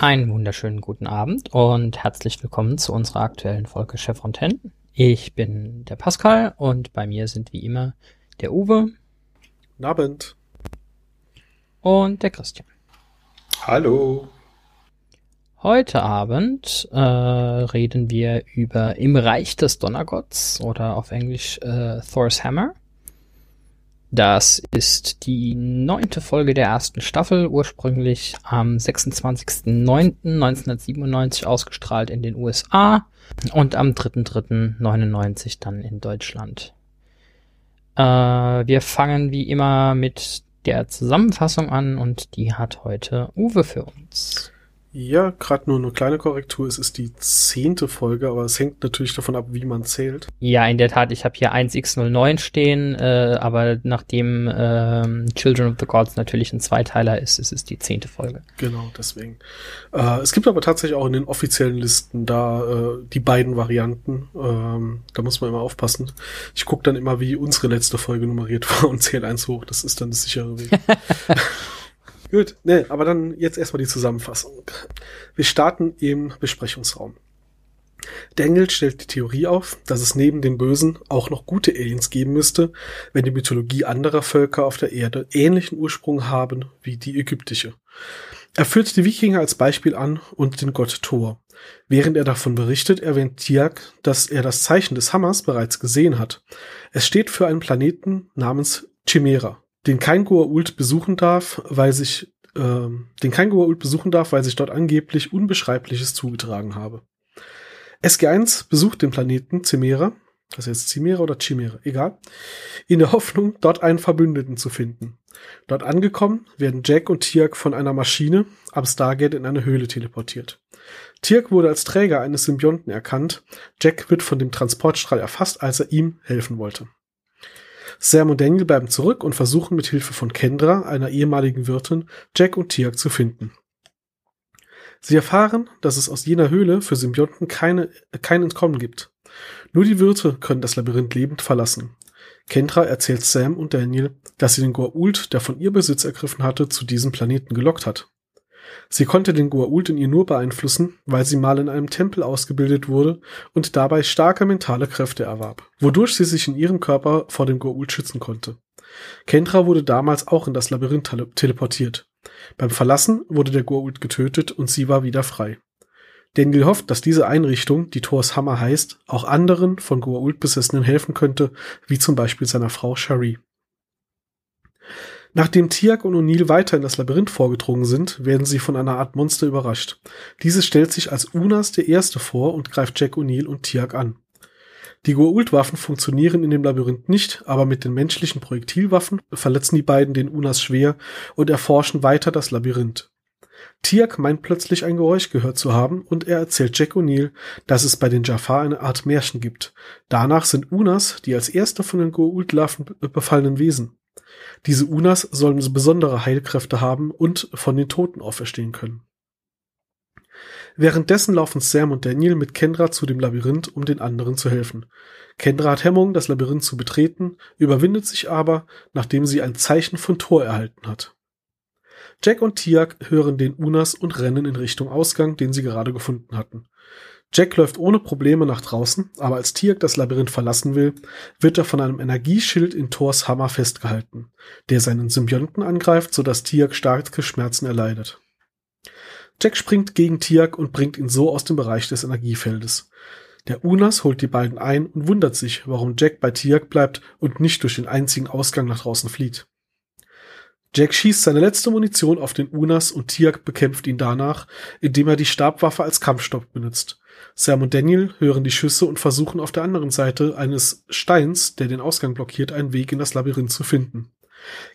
Einen wunderschönen guten Abend und herzlich willkommen zu unserer aktuellen Folge Chef Fontaine. Ich bin der Pascal und bei mir sind wie immer der Uwe. Guten Abend. Und der Christian. Hallo. Heute Abend äh, reden wir über Im Reich des Donnergotts oder auf Englisch äh, Thor's Hammer. Das ist die neunte Folge der ersten Staffel, ursprünglich am 26.09.1997 ausgestrahlt in den USA und am 3.3.99 dann in Deutschland. Äh, wir fangen wie immer mit der Zusammenfassung an und die hat heute Uwe für uns. Ja, gerade nur eine kleine Korrektur. Es ist die zehnte Folge, aber es hängt natürlich davon ab, wie man zählt. Ja, in der Tat. Ich habe hier 1x09 stehen, äh, aber nachdem ähm, Children of the Gods natürlich ein Zweiteiler ist, ist es die zehnte Folge. Genau, deswegen. Äh, es gibt aber tatsächlich auch in den offiziellen Listen da äh, die beiden Varianten. Ähm, da muss man immer aufpassen. Ich gucke dann immer, wie unsere letzte Folge nummeriert war und zähle eins hoch. Das ist dann das sichere Weg. Gut, ne, aber dann jetzt erstmal die Zusammenfassung. Wir starten im Besprechungsraum. Daniel stellt die Theorie auf, dass es neben den Bösen auch noch gute Aliens geben müsste, wenn die Mythologie anderer Völker auf der Erde ähnlichen Ursprung haben wie die ägyptische. Er führt die Wikinger als Beispiel an und den Gott Thor. Während er davon berichtet, erwähnt Tiag, dass er das Zeichen des Hammers bereits gesehen hat. Es steht für einen Planeten namens Chimera den kein Goa'uld besuchen darf, weil sich äh, den kein Goa'uld besuchen darf, weil sich dort angeblich Unbeschreibliches zugetragen habe. SG1 besucht den Planeten Cimera, das ist jetzt Cimera oder Chimera, egal, in der Hoffnung, dort einen Verbündeten zu finden. Dort angekommen werden Jack und Tiak von einer Maschine am Stargate in eine Höhle teleportiert. Tiak wurde als Träger eines Symbionten erkannt. Jack wird von dem Transportstrahl erfasst, als er ihm helfen wollte. Sam und Daniel bleiben zurück und versuchen mit Hilfe von Kendra, einer ehemaligen Wirtin, Jack und Tiak zu finden. Sie erfahren, dass es aus jener Höhle für Symbionten keine, kein Entkommen gibt. Nur die Wirte können das Labyrinth lebend verlassen. Kendra erzählt Sam und Daniel, dass sie den Goa'uld, der von ihr Besitz ergriffen hatte, zu diesem Planeten gelockt hat. Sie konnte den Goa'uld in ihr nur beeinflussen, weil sie mal in einem Tempel ausgebildet wurde und dabei starke mentale Kräfte erwarb, wodurch sie sich in ihrem Körper vor dem Goa'uld schützen konnte. Kendra wurde damals auch in das Labyrinth teleportiert. Beim Verlassen wurde der Goa'uld getötet und sie war wieder frei. Daniel hofft, dass diese Einrichtung, die Thors Hammer heißt, auch anderen von Goa'uld Besessenen helfen könnte, wie zum Beispiel seiner Frau Shari. Nachdem Tiak und O'Neill weiter in das Labyrinth vorgedrungen sind, werden sie von einer Art Monster überrascht. Dieses stellt sich als Unas der Erste vor und greift Jack O'Neill und Tiak an. Die Goa'uld-Waffen funktionieren in dem Labyrinth nicht, aber mit den menschlichen Projektilwaffen verletzen die beiden den Unas schwer und erforschen weiter das Labyrinth. Tiak meint plötzlich ein Geräusch gehört zu haben und er erzählt Jack O'Neill, dass es bei den Jafar eine Art Märchen gibt. Danach sind Unas die als erste von den Goa'uld-Waffen befallenen Wesen. Diese Unas sollen besondere Heilkräfte haben und von den Toten auferstehen können. Währenddessen laufen Sam und Daniel mit Kendra zu dem Labyrinth, um den anderen zu helfen. Kendra hat Hemmung, das Labyrinth zu betreten, überwindet sich aber, nachdem sie ein Zeichen von Thor erhalten hat. Jack und Tiak hören den Unas und rennen in Richtung Ausgang, den sie gerade gefunden hatten. Jack läuft ohne Probleme nach draußen, aber als Tiak das Labyrinth verlassen will, wird er von einem Energieschild in Thors Hammer festgehalten, der seinen Symbionten angreift, sodass Tiak starke Schmerzen erleidet. Jack springt gegen Tiak und bringt ihn so aus dem Bereich des Energiefeldes. Der Unas holt die beiden ein und wundert sich, warum Jack bei Tiak bleibt und nicht durch den einzigen Ausgang nach draußen flieht. Jack schießt seine letzte Munition auf den Unas und Tiak bekämpft ihn danach, indem er die Stabwaffe als Kampfstopp benutzt. Sam und Daniel hören die Schüsse und versuchen auf der anderen Seite eines Steins, der den Ausgang blockiert, einen Weg in das Labyrinth zu finden.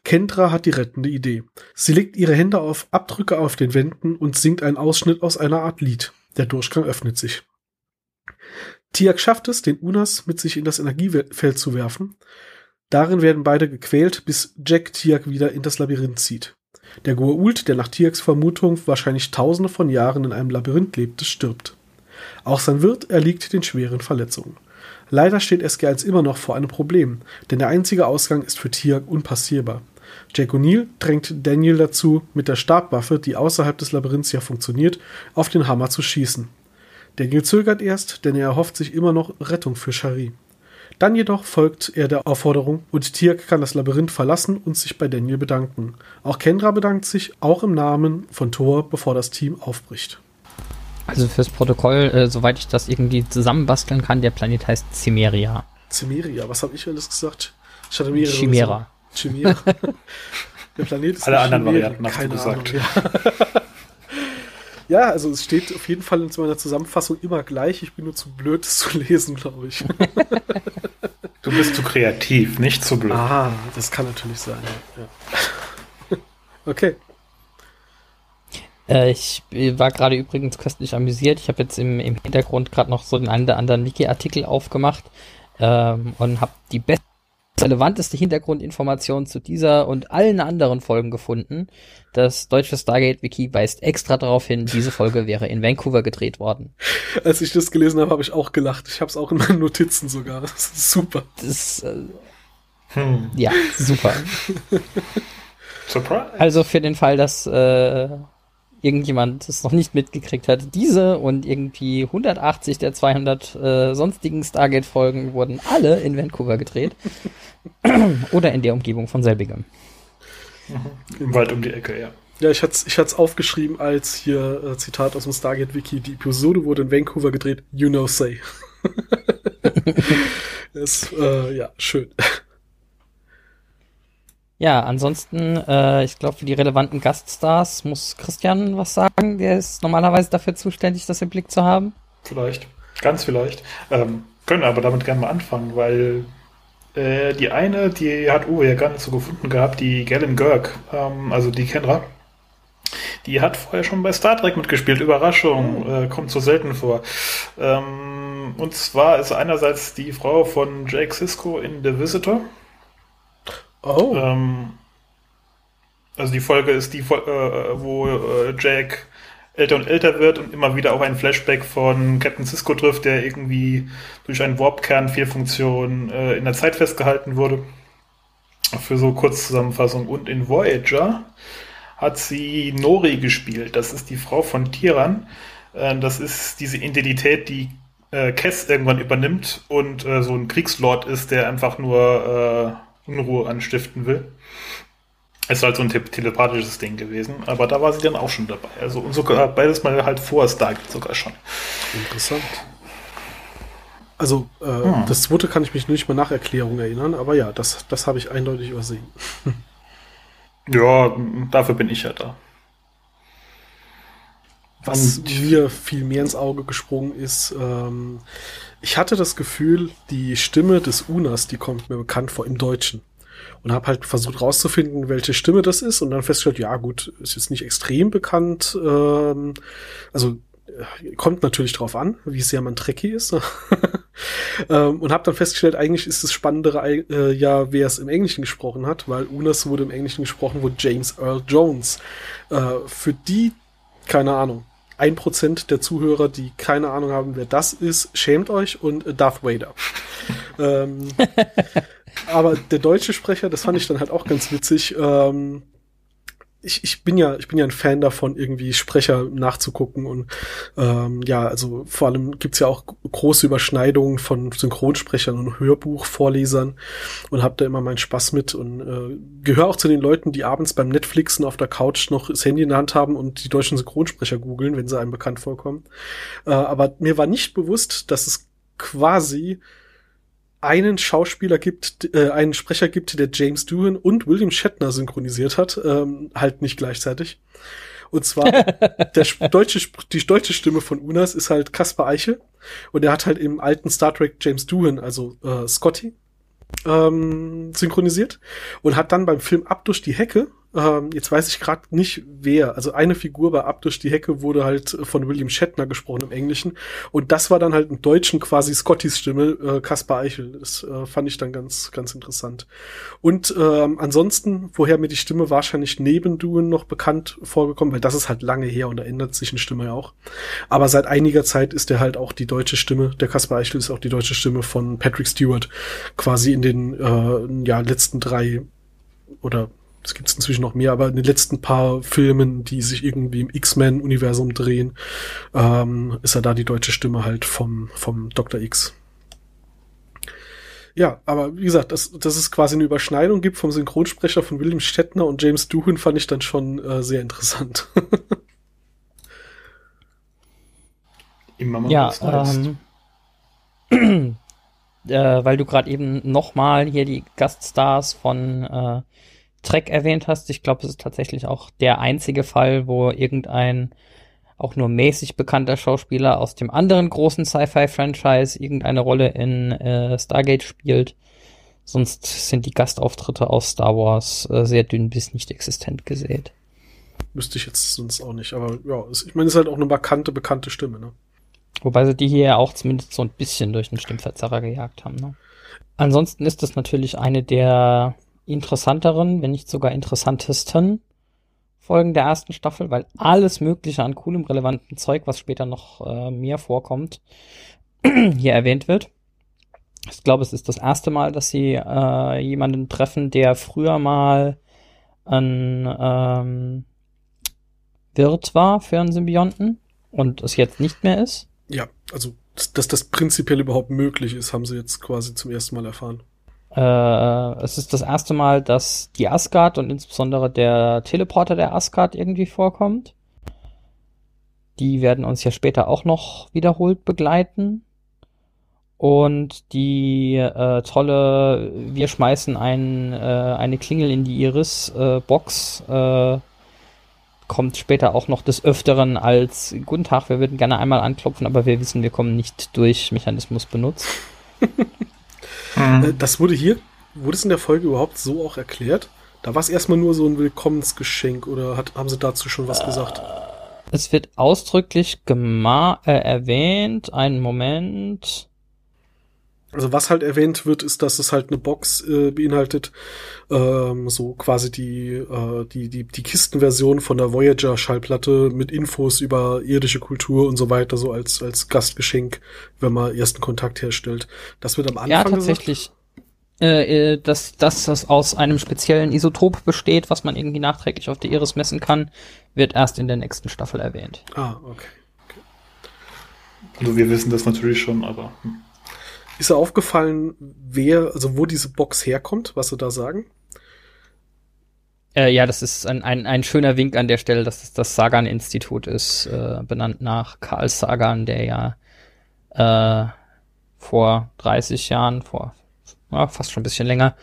Kendra hat die rettende Idee. Sie legt ihre Hände auf Abdrücke auf den Wänden und singt einen Ausschnitt aus einer Art Lied. Der Durchgang öffnet sich. Tiak schafft es, den Unas mit sich in das Energiefeld zu werfen. Darin werden beide gequält, bis Jack Tiak wieder in das Labyrinth zieht. Der Goa'uld, der nach Tiaks Vermutung wahrscheinlich tausende von Jahren in einem Labyrinth lebte, stirbt. Auch sein Wirt erliegt den schweren Verletzungen. Leider steht SG1 immer noch vor einem Problem, denn der einzige Ausgang ist für Tiag unpassierbar. Jake O'Neill drängt Daniel dazu, mit der Stabwaffe, die außerhalb des Labyrinths ja funktioniert, auf den Hammer zu schießen. Daniel zögert erst, denn er erhofft sich immer noch Rettung für Shari. Dann jedoch folgt er der Aufforderung und Tirk kann das Labyrinth verlassen und sich bei Daniel bedanken. Auch Kendra bedankt sich, auch im Namen von Thor, bevor das Team aufbricht. Also fürs Protokoll, äh, soweit ich das irgendwie zusammenbasteln kann, der Planet heißt Cimeria. Cimeria, was habe ich alles gesagt? Ich hatte mehrere. Chimera. Chimera. der Planet ist Alle anderen Chimäre. Varianten hast du Keine gesagt. Ahnung. Ja. ja, also es steht auf jeden Fall in meiner Zusammenfassung immer gleich. Ich bin nur zu blöd, es zu lesen, glaube ich. Du bist zu kreativ, nicht zu blöd. ah, das kann natürlich sein. Ja. okay. Äh, ich war gerade übrigens köstlich amüsiert. Ich habe jetzt im, im Hintergrund gerade noch so den einen oder anderen Wiki-Artikel aufgemacht ähm, und habe die beste, relevanteste Hintergrundinformation zu dieser und allen anderen Folgen gefunden. Das deutsche Stargate-Wiki weist extra darauf hin, diese Folge wäre in Vancouver gedreht worden. Als ich das gelesen habe, habe ich auch gelacht. Ich habe es auch in meinen Notizen sogar. Das ist super. Das, äh, Hm. ja, super. Surprise. Also für den Fall, dass äh, irgendjemand es noch nicht mitgekriegt hat, diese und irgendwie 180 der 200 äh, sonstigen Stargate-Folgen wurden alle in Vancouver gedreht. Oder in der Umgebung von selbigem. Im Wald um die Ecke, ja. Ja, ich hatte es ich hat's aufgeschrieben als hier äh, Zitat aus dem Stargate-Wiki. Die Episode wurde in Vancouver gedreht. You know say. das, äh, ja, schön. Ja, ansonsten, äh, ich glaube, für die relevanten Gaststars muss Christian was sagen. Der ist normalerweise dafür zuständig, das im Blick zu haben. Vielleicht. Ganz vielleicht. Ähm, können aber damit gerne mal anfangen, weil äh, die eine, die hat Uwe ja gar nicht so gefunden gehabt, die Galen Görg, ähm, also die Kendra. Die hat vorher schon bei Star Trek mitgespielt. Überraschung, äh, kommt so selten vor. Ähm, und zwar ist einerseits die Frau von Jake Sisko in The Visitor. Oh, Ähm, also die Folge ist die, äh, wo äh, Jack älter und älter wird und immer wieder auf ein Flashback von Captain Cisco trifft, der irgendwie durch einen Warp-Kern-Fehlfunktion äh, in der Zeit festgehalten wurde. Für so Kurzzusammenfassung. Und in Voyager hat sie Nori gespielt. Das ist die Frau von Tiran. Äh, das ist diese Identität, die Cass irgendwann übernimmt und so ein Kriegslord ist, der einfach nur Unruhe anstiften will. Es ist halt so ein te telepathisches Ding gewesen, aber da war sie dann auch schon dabei. Also und sogar beides mal halt vor Stargate sogar schon. interessant. Also, äh, Hm. das zweite kann ich mich nicht mehr nach Erklärung erinnern, aber ja, das, das habe ich eindeutig übersehen. Ja, dafür bin ich ja da. Was Und- mir viel mehr ins Auge gesprungen ist, ähm, ich hatte das Gefühl, die Stimme des Unas, die kommt mir bekannt vor im Deutschen. Und habe halt versucht rauszufinden, welche Stimme das ist und dann festgestellt, ja gut, ist jetzt nicht extrem bekannt. Ähm, also äh, kommt natürlich drauf an, wie sehr man Trekkie ist. ähm, und habe dann festgestellt, eigentlich ist das Spannendere äh, ja, wer es im Englischen gesprochen hat, weil Unas wurde im Englischen gesprochen, wurde James Earl Jones. Äh, für die, keine Ahnung, ein Prozent der Zuhörer, die keine Ahnung haben, wer das ist, schämt euch und äh, Darth Vader. ähm, aber der deutsche Sprecher, das fand ich dann halt auch ganz witzig. Ähm, ich, ich bin ja, ich bin ja ein Fan davon, irgendwie Sprecher nachzugucken und ähm, ja, also vor allem gibt's ja auch große Überschneidungen von Synchronsprechern und Hörbuchvorlesern und habe da immer meinen Spaß mit und äh, gehöre auch zu den Leuten, die abends beim Netflixen auf der Couch noch das Handy in der Hand haben und die deutschen Synchronsprecher googeln, wenn sie einem bekannt vorkommen. Äh, aber mir war nicht bewusst, dass es quasi einen Schauspieler gibt, äh, einen Sprecher gibt, der James Doohan und William Shatner synchronisiert hat, ähm, halt nicht gleichzeitig. Und zwar der deutsche, die deutsche Stimme von Unas ist halt Kaspar Eiche und er hat halt im alten Star Trek James Doohan, also äh, Scotty, ähm, synchronisiert und hat dann beim Film Ab durch die Hecke, ähm, jetzt weiß ich gerade nicht wer, also eine Figur bei Ab durch die Hecke wurde halt von William Shatner gesprochen im Englischen und das war dann halt im Deutschen quasi Scottys Stimme, äh, Kaspar Eichel. Das äh, fand ich dann ganz, ganz interessant. Und ähm, ansonsten, woher mir die Stimme wahrscheinlich neben Duen noch bekannt vorgekommen, weil das ist halt lange her und da ändert sich eine Stimme ja auch. Aber seit einiger Zeit ist der halt auch die deutsche Stimme, der Kaspar Eichel ist auch die deutsche Stimme von Patrick Stewart, quasi in den äh, ja, letzten drei oder es gibt inzwischen noch mehr, aber in den letzten paar Filmen, die sich irgendwie im X-Men-Universum drehen, ähm, ist er da die deutsche Stimme halt vom, vom Dr. X. Ja, aber wie gesagt, dass, dass es quasi eine Überschneidung gibt vom Synchronsprecher von William Shatner und James Doohan fand ich dann schon äh, sehr interessant. Immer mal ja, ähm, äh, weil du gerade eben nochmal hier die Gaststars von äh, Trek erwähnt hast. Ich glaube, es ist tatsächlich auch der einzige Fall, wo irgendein auch nur mäßig bekannter Schauspieler aus dem anderen großen Sci-Fi-Franchise irgendeine Rolle in äh, Stargate spielt. Sonst sind die Gastauftritte aus Star Wars äh, sehr dünn bis nicht existent gesät. Müsste ich jetzt sonst auch nicht, aber ja, ich meine, es ist halt auch eine markante, bekannte Stimme, ne? Wobei sie die hier ja auch zumindest so ein bisschen durch den Stimmverzerrer gejagt haben, ne? Ansonsten ist das natürlich eine der interessanteren, wenn nicht sogar interessantesten Folgen der ersten Staffel, weil alles Mögliche an coolem, relevanten Zeug, was später noch äh, mehr vorkommt, hier erwähnt wird. Ich glaube, es ist das erste Mal, dass sie äh, jemanden treffen, der früher mal ein ähm, Wirt war für einen Symbionten und es jetzt nicht mehr ist. Ja, also dass das prinzipiell überhaupt möglich ist, haben sie jetzt quasi zum ersten Mal erfahren. Äh, es ist das erste Mal, dass die Asgard und insbesondere der Teleporter der Asgard irgendwie vorkommt. Die werden uns ja später auch noch wiederholt begleiten. Und die äh, tolle, wir schmeißen ein, äh, eine Klingel in die Iris-Box, äh, kommt später auch noch des Öfteren als Guten Tag, wir würden gerne einmal anklopfen, aber wir wissen, wir kommen nicht durch Mechanismus benutzt. Mhm. Äh, das wurde hier, wurde es in der Folge überhaupt so auch erklärt? Da war es erstmal nur so ein Willkommensgeschenk oder hat, haben sie dazu schon was gesagt? Es wird ausdrücklich gema äh, erwähnt. Einen Moment. Also was halt erwähnt wird, ist, dass es halt eine Box äh, beinhaltet, ähm, so quasi die, äh, die, die, die Kistenversion von der Voyager-Schallplatte mit Infos über irdische Kultur und so weiter, so als, als Gastgeschenk, wenn man ersten Kontakt herstellt. Das wird am Anfang. Ja, tatsächlich. Äh, äh, dass, dass das aus einem speziellen Isotop besteht, was man irgendwie nachträglich auf der Iris messen kann, wird erst in der nächsten Staffel erwähnt. Ah, okay. okay. Also wir wissen das natürlich schon, aber. Hm. Ist dir aufgefallen, wer, also wo diese Box herkommt, was sie da sagen? Äh, ja, das ist ein, ein, ein schöner Wink an der Stelle, dass es das Sagan-Institut ist, äh, benannt nach Karl Sagan, der ja äh, vor 30 Jahren, vor ja, fast schon ein bisschen länger,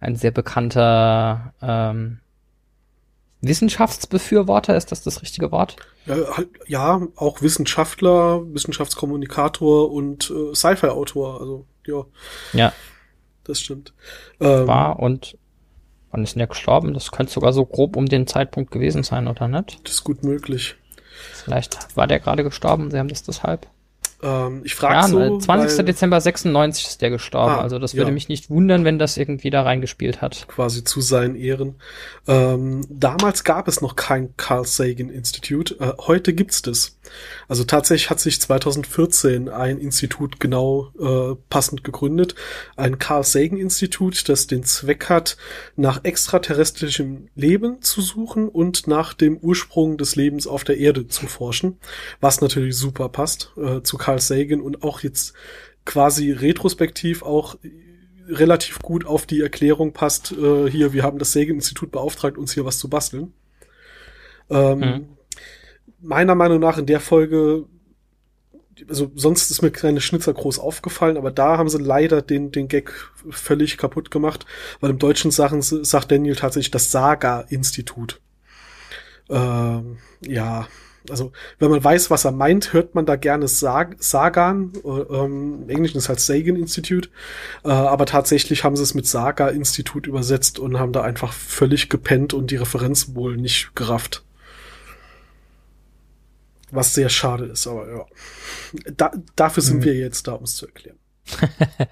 ein sehr bekannter ähm, Wissenschaftsbefürworter, ist das das richtige Wort? Ja, halt, ja auch Wissenschaftler, Wissenschaftskommunikator und äh, Sci-Fi-Autor. Also, ja. Ja. Das stimmt. Ähm, War und wann ist denn der gestorben? Das könnte sogar so grob um den Zeitpunkt gewesen sein, oder nicht? Das ist gut möglich. Vielleicht war der gerade gestorben, sie haben das deshalb. Ähm, ich frage ja, so, 20. Weil, Dezember 96 ist der gestorben. Ah, also das würde ja. mich nicht wundern, wenn das irgendwie da reingespielt hat. Quasi zu seinen Ehren. Ähm, damals gab es noch kein Carl Sagan Institute. Äh, heute gibt's das. Also tatsächlich hat sich 2014 ein Institut genau äh, passend gegründet. Ein Carl Sagan Institut, das den Zweck hat, nach extraterrestrischem Leben zu suchen und nach dem Ursprung des Lebens auf der Erde zu forschen. Was natürlich super passt äh, zu Carl Sagan und auch jetzt quasi retrospektiv auch relativ gut auf die Erklärung passt, äh, hier, wir haben das Sagan-Institut beauftragt, uns hier was zu basteln. Ähm, mhm. Meiner Meinung nach in der Folge, also sonst ist mir keine Schnitzer groß aufgefallen, aber da haben sie leider den, den Gag völlig kaputt gemacht, weil im Deutschen Sachen sagt Daniel tatsächlich das Saga-Institut. Ähm, ja, also wenn man weiß, was er meint, hört man da gerne Sag Sagan. Äh, ähm, Im Englischen ist halt Sagan Institute. Äh, aber tatsächlich haben sie es mit Saga Institut übersetzt und haben da einfach völlig gepennt und die Referenz wohl nicht gerafft. Was sehr schade ist, aber ja. Da, dafür sind mhm. wir jetzt da, um es zu erklären.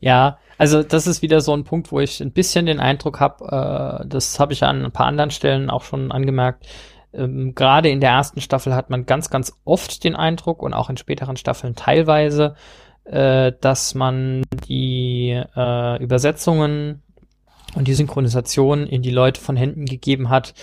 ja, also das ist wieder so ein Punkt, wo ich ein bisschen den Eindruck habe, äh, das habe ich an ein paar anderen Stellen auch schon angemerkt, ähm, Gerade in der ersten Staffel hat man ganz, ganz oft den Eindruck und auch in späteren Staffeln teilweise, äh, dass man die äh, Übersetzungen und die Synchronisation in die Leute von Händen gegeben hat,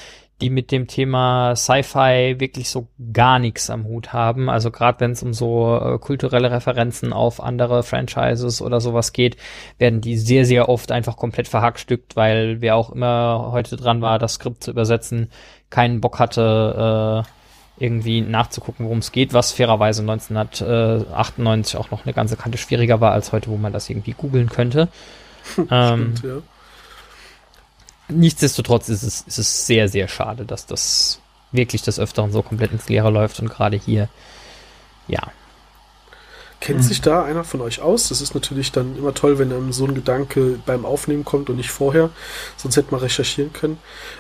die mit dem Thema Sci-Fi wirklich so gar nichts am Hut haben. Also gerade wenn es um so äh, kulturelle Referenzen auf andere Franchises oder sowas geht, werden die sehr, sehr oft einfach komplett verhackstückt, weil wer auch immer heute dran war, das Skript zu übersetzen, keinen Bock hatte, äh, irgendwie nachzugucken, worum es geht, was fairerweise 1998 auch noch eine ganze Kante schwieriger war als heute, wo man das irgendwie googeln könnte. ähm, Stimmt, ja nichtsdestotrotz ist es, ist es sehr, sehr schade, dass das wirklich des Öfteren so komplett ins Leere läuft und gerade hier, ja. Kennt mhm. sich da einer von euch aus? Das ist natürlich dann immer toll, wenn einem so ein Gedanke beim Aufnehmen kommt und nicht vorher. Sonst hätte man recherchieren können.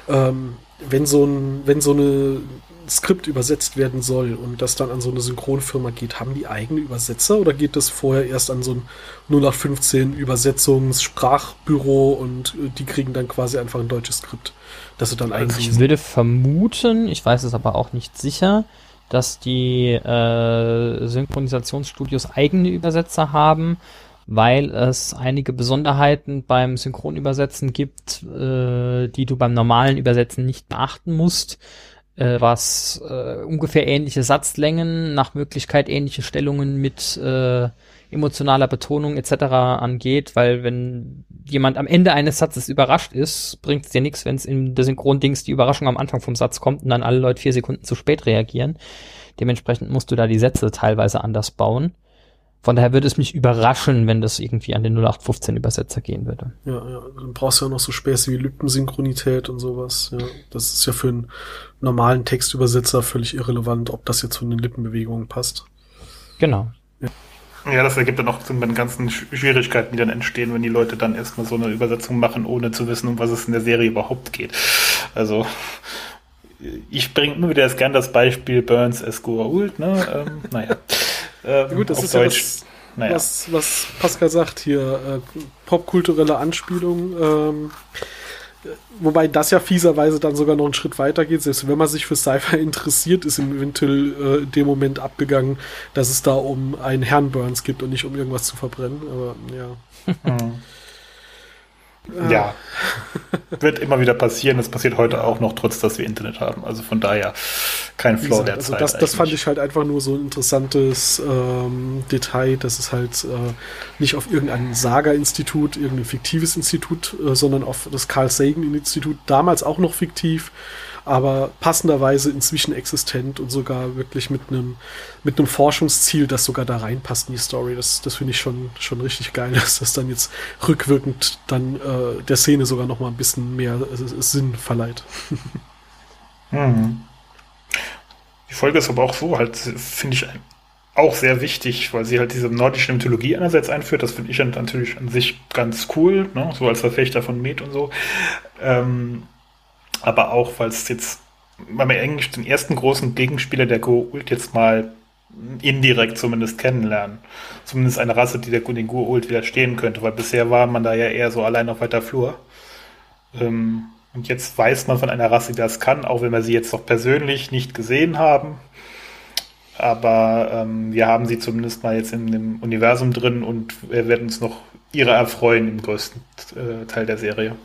Ähm, wenn so ein, wenn so eine Skript übersetzt werden soll und das dann an so eine Synchronfirma geht, haben die eigene Übersetzer oder geht das vorher erst an so ein 0815 Übersetzungs-Sprachbüro und äh, die kriegen dann quasi einfach ein deutsches Skript, das sie dann also Ich würde vermuten, ich weiß es aber auch nicht sicher, dass die äh, Synchronisationsstudios eigene Übersetzer haben, weil es einige Besonderheiten beim Synchronübersetzen gibt, äh, die du beim normalen Übersetzen nicht beachten musst äh, was äh, ungefähr ähnliche Satzlängen, nach Möglichkeit ähnliche Stellungen mit äh, emotionaler Betonung etc. angeht, weil wenn jemand am Ende eines Satzes überrascht ist, bringt es dir nichts, wenn es in der Synchrondings die Überraschung am Anfang vom Satz kommt und dann alle Leute vier Sekunden zu spät reagieren. Dementsprechend musst du da die Sätze teilweise anders bauen. Von daher würde es mich überraschen, wenn das irgendwie an den 0815 Übersetzer gehen würde. Ja, ja, dann brauchst du ja noch so Späße wie Lippensynchronität und sowas. Ja, das ist ja für einen normalen Textübersetzer völlig irrelevant, ob das jetzt von den Lippenbewegungen passt. Genau. Ja. Ja, das ergibt dann auch bei den ganzen Schwierigkeiten, die dann entstehen, wenn die Leute dann erstmal so eine Übersetzung machen, ohne zu wissen, um was es in der Serie überhaupt geht. Also, ich bringe immer wieder gern das Beispiel Burns Escura Ult, ne? Ähm, naja. Ähm, Gut, das ist Deutsch. ja das, naja. was, was Pascal sagt hier, äh, popkulturelle Anspielung. Ähm, wobei das ja fieserweise dann sogar noch einen Schritt weiter geht. Selbst wenn man sich für Sci-Fi interessiert, ist im äh, in dem Moment abgegangen, dass es da um einen Herrn Burns gibt und nicht um irgendwas zu verbrennen. Aber ja. Ja, wird immer wieder passieren. Das passiert heute auch noch, trotz dass wir Internet haben. Also von daher kein Flow der also Zeit. Das, das fand ich halt einfach nur so ein interessantes ähm, Detail, dass es halt äh, nicht auf irgendein Saga-Institut, irgendein fiktives Institut, äh, sondern auf das Carl Sagan-Institut, damals auch noch fiktiv, aber passenderweise inzwischen existent und sogar wirklich mit einem mit einem Forschungsziel, das sogar da reinpasst in die Story. Das, das finde ich schon, schon richtig geil, dass das dann jetzt rückwirkend dann äh, der Szene sogar noch mal ein bisschen mehr äh, Sinn verleiht. Mhm. Die Folge ist aber auch so halt, finde ich, auch sehr wichtig, weil sie halt diese nordische Mythologie einerseits einführt. Das finde ich natürlich an sich ganz cool, ne? so als Verfechter von Met und so. Ähm, aber auch, weil es jetzt, weil wir eigentlich den ersten großen Gegenspieler der Go-Ult jetzt mal indirekt zumindest kennenlernen. Zumindest eine Rasse, die der den Go-Ult widerstehen könnte, weil bisher war man da ja eher so allein auf weiter Flur. Ähm, und jetzt weiß man von einer Rasse, die das kann, auch wenn wir sie jetzt noch persönlich nicht gesehen haben. Aber ähm, wir haben sie zumindest mal jetzt in dem Universum drin und wir werden uns noch ihrer erfreuen im größten äh, Teil der Serie.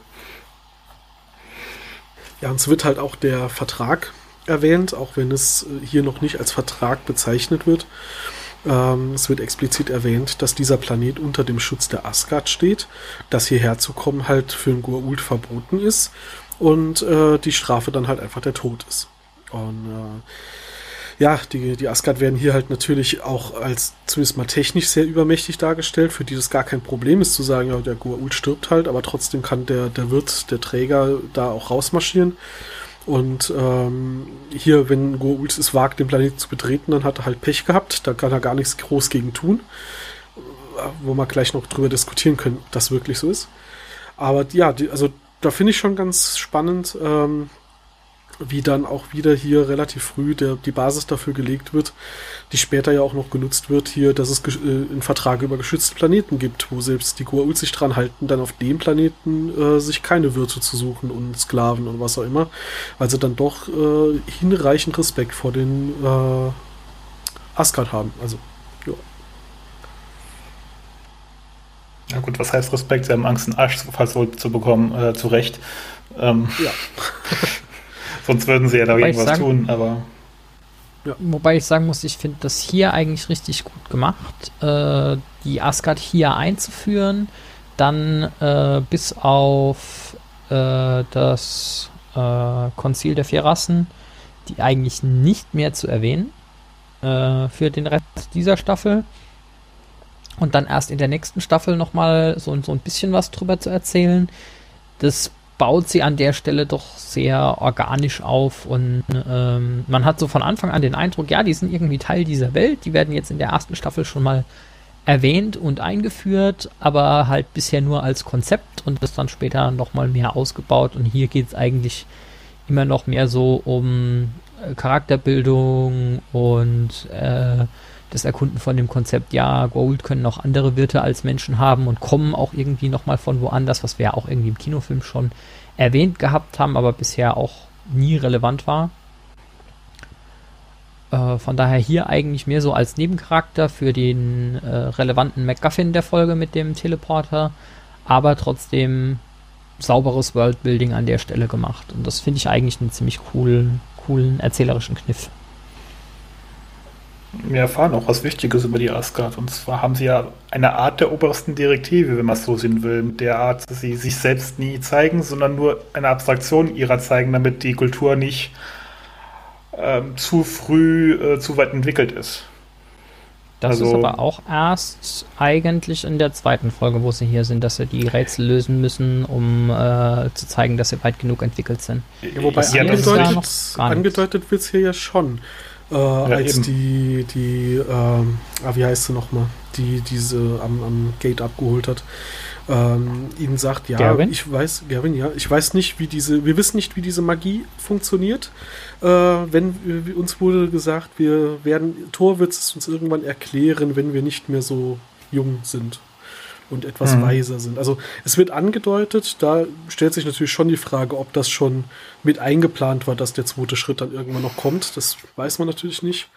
Ja, und es wird halt auch der Vertrag erwähnt, auch wenn es äh, hier noch nicht als Vertrag bezeichnet wird. Ähm, es wird explizit erwähnt, dass dieser Planet unter dem Schutz der Asgard steht, dass hierher zu kommen halt für ein Goa'uld verboten ist und äh, die Strafe dann halt einfach der Tod ist. Und äh, ja, die, die Asgard werden hier halt natürlich auch als zumindest mal technisch sehr übermächtig dargestellt, für die das gar kein Problem ist zu sagen, ja, der Goa'uld stirbt halt, aber trotzdem kann der, der Wirt, der Träger da auch rausmarschieren. Und ähm, hier, wenn Goa'uld es wagt, den Planeten zu betreten, dann hat er halt Pech gehabt, da kann er gar nichts groß gegen tun. Wo wir gleich noch drüber diskutieren können, ob das wirklich so ist. Aber ja, die, also da finde ich schon ganz spannend, ähm, wie dann auch wieder hier relativ früh der, die Basis dafür gelegt wird, die später ja auch noch genutzt wird, hier, dass es äh, einen Vertrag über geschützte Planeten gibt, wo selbst die Goa'uld sich dran halten, dann auf dem Planeten äh, sich keine Wirte zu suchen und Sklaven und was auch immer, weil sie dann doch äh, hinreichend Respekt vor den äh, Asgard haben. Also, ja. Ja gut, was heißt Respekt? Sie haben Angst, einen Arsch zu bekommen, äh, zu Recht. Ähm, ja. sonst würden sie ja da irgendwas sagen, tun, aber. Ja. Wobei ich sagen muss, ich finde das hier eigentlich richtig gut gemacht, äh, die Asgard hier einzuführen, dann äh, bis auf äh, das äh, Konzil der vier Rassen, die eigentlich nicht mehr zu erwähnen äh, für den Rest dieser Staffel. Und dann erst in der nächsten Staffel nochmal so, so ein bisschen was drüber zu erzählen. Das baut sie an der Stelle doch sehr organisch auf und ähm, man hat so von Anfang an den Eindruck, ja, die sind irgendwie Teil dieser Welt, die werden jetzt in der ersten Staffel schon mal erwähnt und eingeführt, aber halt bisher nur als Konzept und das dann später nochmal mehr ausgebaut und hier geht es eigentlich immer noch mehr so um äh, Charakterbildung und äh, das Erkunden von dem Konzept, ja, Gold können auch andere Wirte als Menschen haben und kommen auch irgendwie nochmal von woanders, was wir ja auch irgendwie im Kinofilm schon erwähnt gehabt haben, aber bisher auch nie relevant war. Äh, von daher hier eigentlich mehr so als Nebencharakter für den äh, relevanten MacGuffin der Folge mit dem Teleporter, aber trotzdem sauberes Worldbuilding an der Stelle gemacht. Und das finde ich eigentlich einen ziemlich coolen, coolen erzählerischen Kniff wir erfahren auch was Wichtiges über die Asgard. Und zwar haben sie ja eine Art der obersten Direktive, wenn man es so sehen will, mit der Art, dass sie sich selbst nie zeigen, sondern nur eine Abstraktion ihrer zeigen, damit die Kultur nicht ähm, zu früh, äh, zu weit entwickelt ist. Das also, ist aber auch erst eigentlich in der zweiten Folge, wo sie hier sind, dass sie die Rätsel lösen müssen, um äh, zu zeigen, dass sie weit genug entwickelt sind. Ja, wobei angedeutet, angedeutet wird es hier ja schon äh, ja, als eben. die, die, ähm, ah, wie heißt sie nochmal, die diese am, am Gate abgeholt hat, ähm, ihnen sagt, ja, Gavin? ich weiß, Gavin, ja, ich weiß nicht, wie diese, wir wissen nicht, wie diese Magie funktioniert. Äh, wenn wir, uns wurde gesagt, wir werden, Thor wird es uns irgendwann erklären, wenn wir nicht mehr so jung sind und etwas mhm. weiser sind. Also es wird angedeutet, da stellt sich natürlich schon die Frage, ob das schon mit eingeplant war, dass der zweite Schritt dann irgendwann noch kommt. Das weiß man natürlich nicht.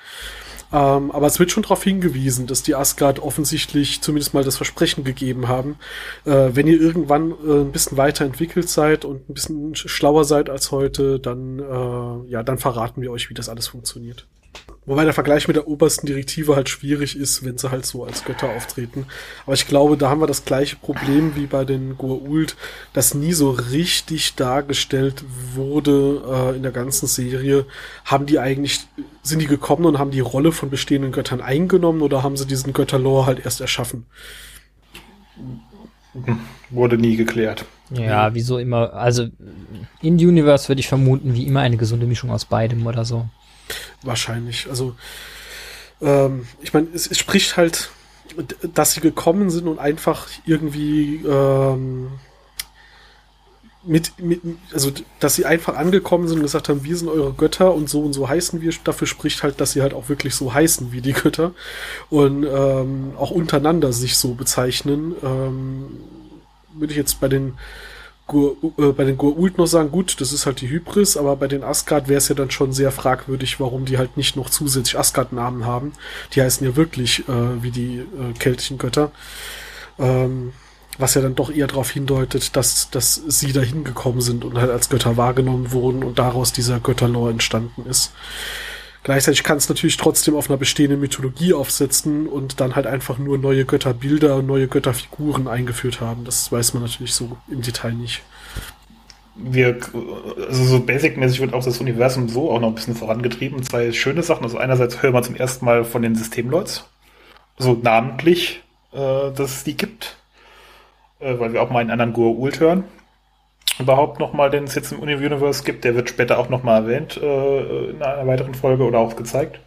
Ähm, aber es wird schon darauf hingewiesen, dass die Asgard offensichtlich zumindest mal das Versprechen gegeben haben, äh, wenn ihr irgendwann äh, ein bisschen weiterentwickelt seid und ein bisschen schlauer seid als heute, dann, äh, ja, dann verraten wir euch, wie das alles funktioniert. Wobei der Vergleich mit der obersten Direktive halt schwierig ist, wenn sie halt so als Götter auftreten. Aber ich glaube, da haben wir das gleiche Problem wie bei den Goa'uld, das nie so richtig dargestellt wurde äh, in der ganzen Serie. Haben die eigentlich, sind die gekommen und haben die Rolle von bestehenden Göttern eingenommen oder haben sie diesen Götterlore halt erst erschaffen? Wurde nie geklärt. Ja, wieso immer, also in Universe würde ich vermuten, wie immer eine gesunde Mischung aus beidem oder so. Wahrscheinlich. Also, ähm, ich meine, es, es, spricht halt, dass sie gekommen sind und einfach irgendwie ähm, mit, mit, also dass sie einfach angekommen sind und gesagt haben, wir sind eure Götter und so und so heißen wir. Dafür spricht halt, dass sie halt auch wirklich so heißen wie die Götter und ähm, auch untereinander sich so bezeichnen. Ähm, würde ich jetzt bei den Gur, äh, bei den Goa'uld noch sagen, gut, das ist halt die Hybris, aber bei den Asgard wäre es ja dann schon sehr fragwürdig, warum die halt nicht noch zusätzlich Asgard-Namen haben. Die heißen ja wirklich äh, wie die äh, keltischen Götter. Ähm, was ja dann doch eher darauf hindeutet, dass, dass sie dahin gekommen sind und halt als Götter wahrgenommen wurden und daraus dieser Götterlore entstanden ist. Gleichzeitig kann es natürlich trotzdem auf einer bestehenden Mythologie aufsetzen und dann halt einfach nur neue Götterbilder neue Götterfiguren eingeführt haben. Das weiß man natürlich so im Detail nicht. Wir, also so basic-mäßig wird auch das Universum so auch noch ein bisschen vorangetrieben. Zwei schöne Sachen. Also einerseits hören wir zum ersten Mal von den Systemlords. So namentlich, äh, dass es die gibt. Äh, weil wir auch mal einen anderen Goa'uld hören überhaupt nochmal, den es jetzt im Universe gibt. Der wird später auch nochmal erwähnt äh, in einer weiteren Folge oder auch gezeigt.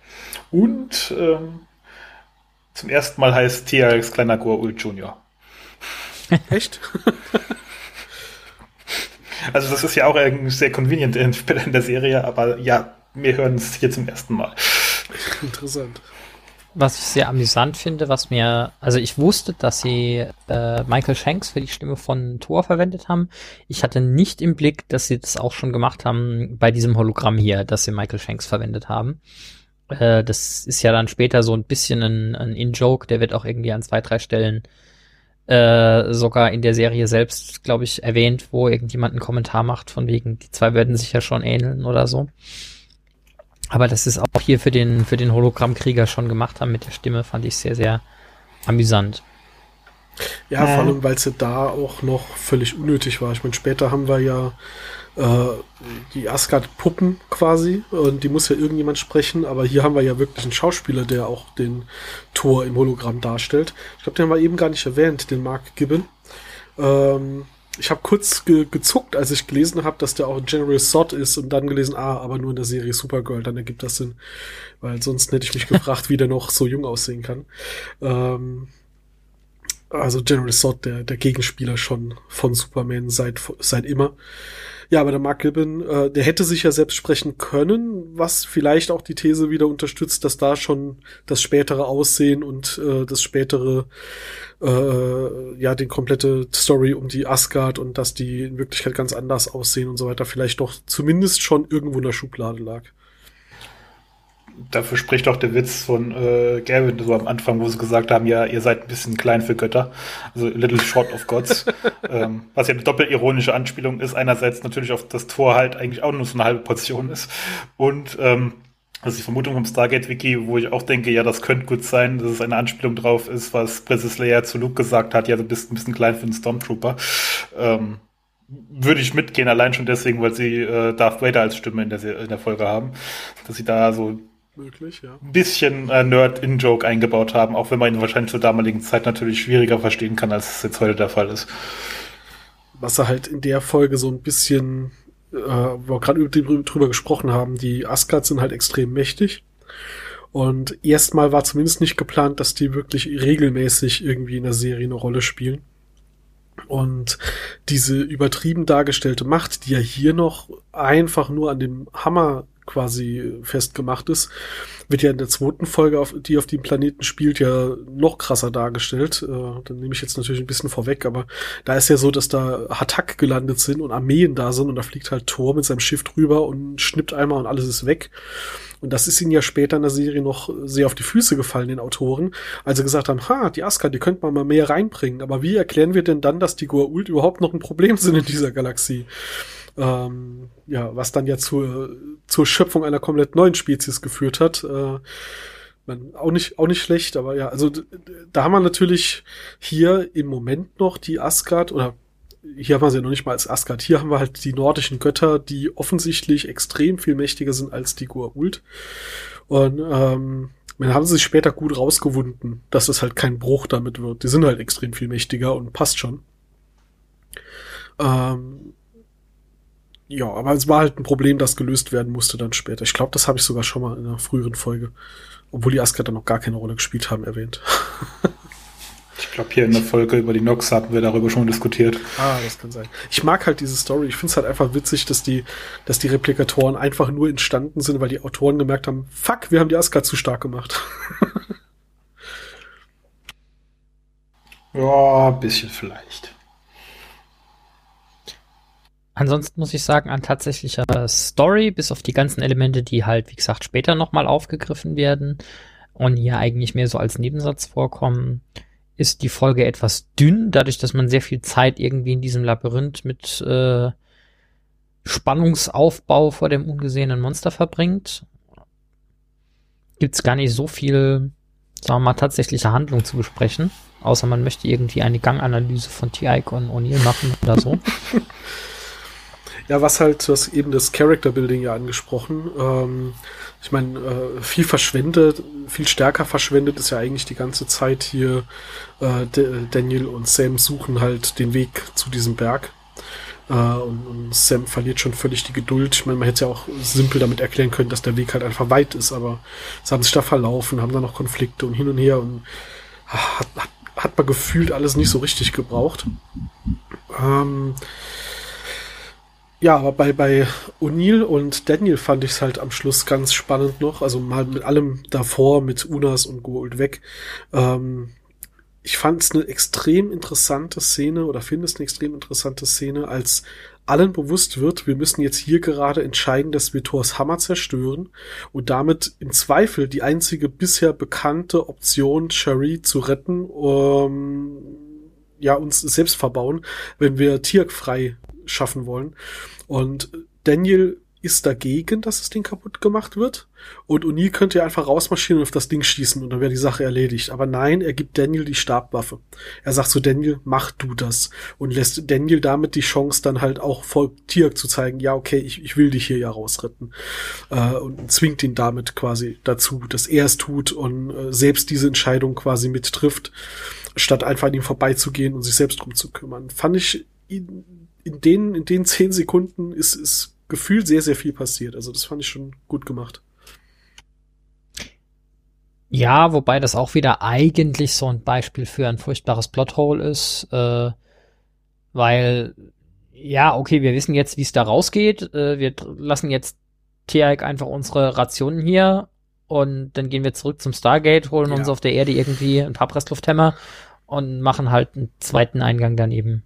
Und ähm, zum ersten Mal heißt T-Rex kleiner Goa'uld Junior. Echt? also das ist ja auch sehr convenient in, in der Serie, aber ja, wir hören es hier zum ersten Mal. Interessant was ich sehr amüsant finde, was mir, also ich wusste, dass sie äh, Michael Shanks für die Stimme von Thor verwendet haben. Ich hatte nicht im Blick, dass sie das auch schon gemacht haben bei diesem Hologramm hier, dass sie Michael Shanks verwendet haben. Äh, das ist ja dann später so ein bisschen ein, ein In-Joke, der wird auch irgendwie an zwei, drei Stellen äh, sogar in der Serie selbst, glaube ich, erwähnt, wo irgendjemand einen Kommentar macht, von wegen, die zwei werden sich ja schon ähneln oder so. Aber das ist auch hier für den, für den Hologrammkrieger schon gemacht haben mit der Stimme, fand ich sehr, sehr amüsant. Ja, vor allem, weil es ja da auch noch völlig unnötig war. Ich meine, später haben wir ja äh, die Asgard-Puppen quasi und die muss ja irgendjemand sprechen, aber hier haben wir ja wirklich einen Schauspieler, der auch den Tor im Hologramm darstellt. Ich glaube, den haben wir eben gar nicht erwähnt, den Mark Gibbon. Ähm, ich habe kurz ge gezuckt, als ich gelesen habe, dass der auch General Sod ist und dann gelesen, ah, aber nur in der Serie Supergirl, dann ergibt das Sinn. Weil sonst hätte ich mich gefragt, wie der noch so jung aussehen kann. Ähm, also General Sod, der, der Gegenspieler schon von Superman seit, seit immer. Ja, aber der Mark Gibbon, äh, der hätte sich ja selbst sprechen können, was vielleicht auch die These wieder unterstützt, dass da schon das spätere Aussehen und äh, das spätere, äh, ja, die komplette Story um die Asgard und dass die in Wirklichkeit ganz anders aussehen und so weiter, vielleicht doch zumindest schon irgendwo in der Schublade lag dafür spricht auch der Witz von äh, Gavin so am Anfang, wo sie gesagt haben, ja, ihr seid ein bisschen klein für Götter, also Little Short of Gods, ähm, was ja eine doppelironische Anspielung ist. Einerseits natürlich auf das Tor halt eigentlich auch nur so eine halbe Portion ist und ähm, also die Vermutung vom Stargate-Wiki, wo ich auch denke, ja, das könnte gut sein, dass es eine Anspielung drauf ist, was Princess Leia zu Luke gesagt hat, ja, du bist ein bisschen klein für einen Stormtrooper. Ähm, würde ich mitgehen, allein schon deswegen, weil sie äh, Darth Vader als Stimme in der, in der Folge haben, dass sie da so möglich, ja. Ein bisschen äh, Nerd-In-Joke eingebaut haben, auch wenn man ihn wahrscheinlich zur damaligen Zeit natürlich schwieriger verstehen kann, als es jetzt heute der Fall ist. Was er halt in der Folge so ein bisschen, äh, wo wir gerade drüber gesprochen haben, die Asgard sind halt extrem mächtig. Und erstmal war zumindest nicht geplant, dass die wirklich regelmäßig irgendwie in der Serie eine Rolle spielen. Und diese übertrieben dargestellte Macht, die ja hier noch einfach nur an dem Hammer quasi festgemacht ist, wird ja in der zweiten Folge, auf, die auf dem Planeten spielt, ja noch krasser dargestellt. Äh, dann nehme ich jetzt natürlich ein bisschen vorweg, aber da ist ja so, dass da Hatak gelandet sind und Armeen da sind und da fliegt halt Thor mit seinem Schiff drüber und schnippt einmal und alles ist weg. Und das ist ihnen ja später in der Serie noch sehr auf die Füße gefallen, den Autoren, als sie gesagt haben, ha, die Aska, die könnte man mal mehr reinbringen. Aber wie erklären wir denn dann, dass die Goa'uld überhaupt noch ein Problem sind in dieser Galaxie? Ähm, ja, was dann ja zur, zur Schöpfung einer komplett neuen Spezies geführt hat. Äh, man, auch nicht, auch nicht schlecht, aber ja, also da haben wir natürlich hier im Moment noch die Asgard oder hier haben wir sie ja noch nicht mal als Asgard. Hier haben wir halt die nordischen Götter, die offensichtlich extrem viel mächtiger sind als die Goa'uld. Und ähm, dann haben sie sich später gut rausgewunden, dass es halt kein Bruch damit wird. Die sind halt extrem viel mächtiger und passt schon. Ähm, ja, aber es war halt ein Problem, das gelöst werden musste dann später. Ich glaube, das habe ich sogar schon mal in einer früheren Folge, obwohl die Asgard dann noch gar keine Rolle gespielt haben, erwähnt. ich glaube, hier in der Folge über die Nox hatten wir darüber schon diskutiert. Ah, das kann sein. Ich mag halt diese Story. Ich finde es halt einfach witzig, dass die, dass die Replikatoren einfach nur entstanden sind, weil die Autoren gemerkt haben, fuck, wir haben die Asgard zu stark gemacht. ja, ein bisschen vielleicht. Ansonsten muss ich sagen, an tatsächlicher Story, bis auf die ganzen Elemente, die halt, wie gesagt, später nochmal aufgegriffen werden und hier eigentlich mehr so als Nebensatz vorkommen, ist die Folge etwas dünn, dadurch, dass man sehr viel Zeit irgendwie in diesem Labyrinth mit äh, Spannungsaufbau vor dem ungesehenen Monster verbringt. Gibt's gar nicht so viel, sagen wir mal, tatsächliche Handlung zu besprechen, außer man möchte irgendwie eine Ganganalyse von und O'Neill machen oder so. Ja, was halt, du hast eben das Character Building ja angesprochen. Ähm, ich meine, äh, viel verschwendet, viel stärker verschwendet ist ja eigentlich die ganze Zeit hier äh, Daniel und Sam suchen halt den Weg zu diesem Berg. Äh, und, und, Sam verliert schon völlig die Geduld. Ich meine, man hätte ja auch simpel damit erklären können, dass der Weg halt einfach weit ist, aber sie haben sich da verlaufen, haben da noch Konflikte und hin und her und hat, hat, hat man gefühlt alles nicht so richtig gebraucht. Ähm, ja, aber bei, bei O'Neill und Daniel fand ich es halt am Schluss ganz spannend noch. Also mal mit allem davor, mit Unas und Gould weg. Ähm, ich fand es eine extrem interessante Szene oder finde es eine extrem interessante Szene, als allen bewusst wird, wir müssen jetzt hier gerade entscheiden, dass wir Thors Hammer zerstören und damit im Zweifel die einzige bisher bekannte Option, Cherie zu retten, um, ja uns selbst verbauen, wenn wir Tiak frei schaffen wollen. Und Daniel ist dagegen, dass das Ding kaputt gemacht wird. Und O'Neill könnte ja einfach rausmarschieren und auf das Ding schießen und dann wäre die Sache erledigt. Aber nein, er gibt Daniel die Stabwaffe. Er sagt zu Daniel, mach du das. Und lässt Daniel damit die Chance dann halt auch voll Tiak zu zeigen, ja, okay, ich, ich will dich hier ja rausretten. Äh, und zwingt ihn damit quasi dazu, dass er es tut und äh, selbst diese Entscheidung quasi mittrifft, statt einfach an ihm vorbeizugehen und sich selbst drum zu kümmern. Fand ich in, den, in den zehn Sekunden ist, ist gefühlt sehr, sehr viel passiert. Also das fand ich schon gut gemacht. Ja, wobei das auch wieder eigentlich so ein Beispiel für ein furchtbares Plothole ist, äh, weil ja, okay, wir wissen jetzt, wie es da rausgeht. Äh, wir lassen jetzt Tiaik einfach unsere Rationen hier und dann gehen wir zurück zum Stargate, holen ja. uns auf der Erde irgendwie ein paar Presslufthämmer und machen halt einen zweiten Eingang daneben.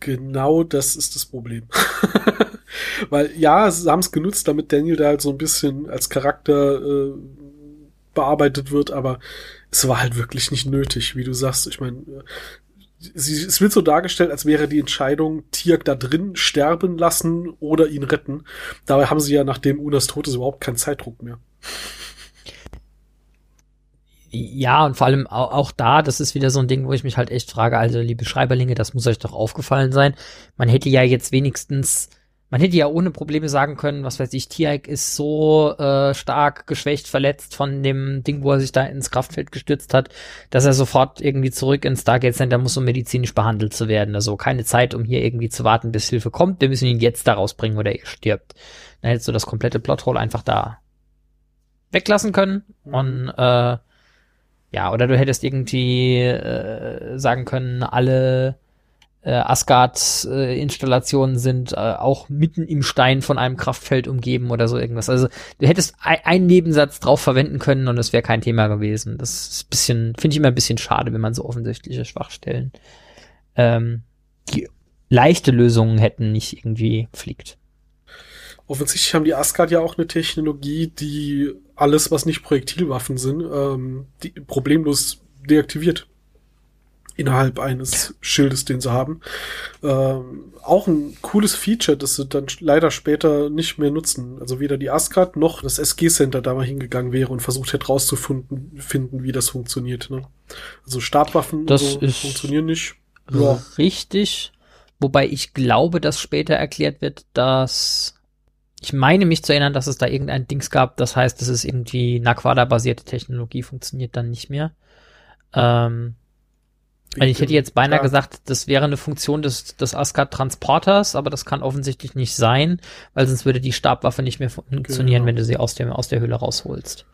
Genau das ist das Problem. Weil ja, sie haben es genutzt, damit Daniel da halt so ein bisschen als Charakter äh, bearbeitet wird, aber es war halt wirklich nicht nötig, wie du sagst. Ich meine, es wird so dargestellt, als wäre die Entscheidung, Tirk da drin sterben lassen oder ihn retten. Dabei haben sie ja nachdem Unas Tod ist überhaupt keinen Zeitdruck mehr. Ja, und vor allem auch, da, das ist wieder so ein Ding, wo ich mich halt echt frage, also liebe Schreiberlinge, das muss euch doch aufgefallen sein. Man hätte ja jetzt wenigstens man hätte ja ohne Probleme sagen können, was weiß ich, Tiaik ist so äh, stark geschwächt, verletzt von dem Ding, wo er sich da ins Kraftfeld gestürzt hat, dass er sofort irgendwie zurück ins Stargate Center muss, um medizinisch behandelt zu werden. Also keine Zeit, um hier irgendwie zu warten, bis Hilfe kommt. Wir müssen ihn jetzt da rausbringen oder er stirbt. Dann hättest du das komplette Plothole einfach da weglassen können und äh, ja, oder du hättest irgendwie äh, sagen können, alle äh, Asgard-Installationen äh, sind äh, auch mitten im Stein von einem Kraftfeld umgeben oder so irgendwas. Also du hättest ein, einen Nebensatz drauf verwenden können und es wäre kein Thema gewesen. Das ist bisschen, finde ich immer ein bisschen schade, wenn man so offensichtliche Schwachstellen ähm, die leichte Lösungen hätten nicht irgendwie fliegt. Offensichtlich haben die Asgard ja auch eine Technologie, die alles, was nicht Projektilwaffen sind, ähm, die problemlos deaktiviert innerhalb eines Schildes, den sie haben. Ähm, auch ein cooles Feature, das sie dann leider später nicht mehr nutzen. Also weder die Asgard noch das SG-Center da mal hingegangen wäre und versucht hätte rauszufinden, finden, wie das funktioniert. Ne? Also Stabwaffen das so funktionieren nicht. Ja. Richtig. Wobei ich glaube, dass später erklärt wird, dass ich meine mich zu erinnern, dass es da irgendein Dings gab, das heißt, dass es irgendwie Naquada-basierte Technologie funktioniert dann nicht mehr. Ähm, also ich hätte jetzt beinahe klar. gesagt, das wäre eine Funktion des, des Asgard-Transporters, aber das kann offensichtlich nicht sein, weil sonst würde die Stabwaffe nicht mehr funktionieren, genau. wenn du sie aus, dem, aus der Höhle rausholst.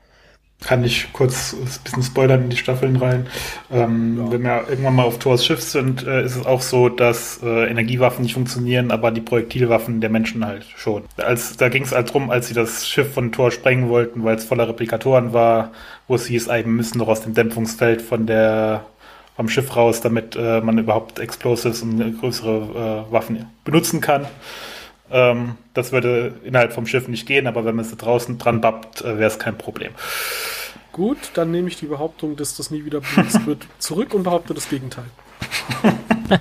Kann ich kurz ein bisschen spoilern in die Staffeln rein. Ähm, ja. Wenn wir irgendwann mal auf Thors Schiff sind, äh, ist es auch so, dass äh, Energiewaffen nicht funktionieren, aber die Projektilwaffen der Menschen halt schon. Als, da ging es halt drum, als sie das Schiff von Thor sprengen wollten, weil es voller Replikatoren war, wo es hieß, eben müssen doch aus dem Dämpfungsfeld von der vom Schiff raus, damit äh, man überhaupt Explosives und größere äh, Waffen benutzen kann. Ähm, das würde innerhalb vom Schiff nicht gehen, aber wenn man es draußen dran bappt, äh, wäre es kein Problem. Gut, dann nehme ich die Behauptung, dass das nie wieder benutzt wird, zurück und behaupte das Gegenteil.